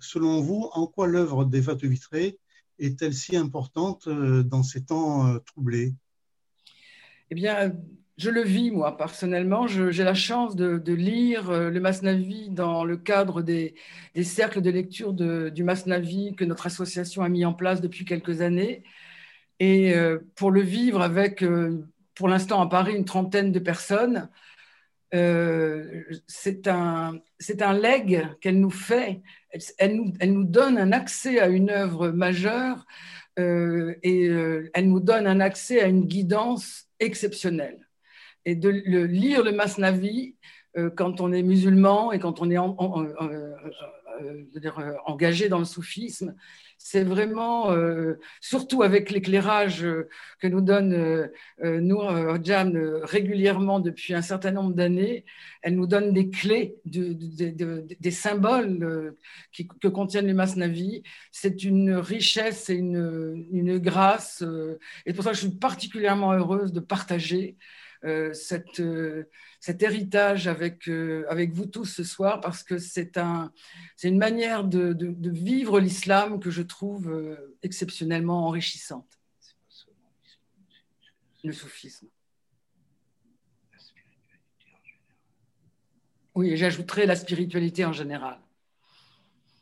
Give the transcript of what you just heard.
selon vous, en quoi l'œuvre des Vitré est-elle si importante dans ces temps troublés? Eh bien, je le vis, moi, personnellement. J'ai la chance de, lire euh, le Masnavi dans le cadre des, cercles de lecture du Masnavi que notre association a mis en place depuis quelques années. Et euh, pour le vivre avec, euh, pour l'instant à Paris, une trentaine de personnes, c'est un, un leg qu'elle nous fait. Elle, nous, elle, nous, donne un accès à une œuvre majeure et elle nous donne un accès à une guidance exceptionnelle et de lire le Masnavi euh, quand on est musulman et quand on est euh, euh, engagé dans le soufisme, c'est vraiment, surtout avec l'éclairage que nous donne Nour Jan régulièrement depuis un certain nombre d'années, elle nous donne des clés, des symboles que contiennent les Masnavi. C'est une richesse et une, une grâce. et pour ça, je suis particulièrement heureuse de partager euh, cette, euh, cet héritage avec, euh, avec vous tous ce soir parce que c'est un, une manière de, de, vivre l'islam que je trouve exceptionnellement enrichissante. Le soufisme. Oui, j'ajouterai la spiritualité en général.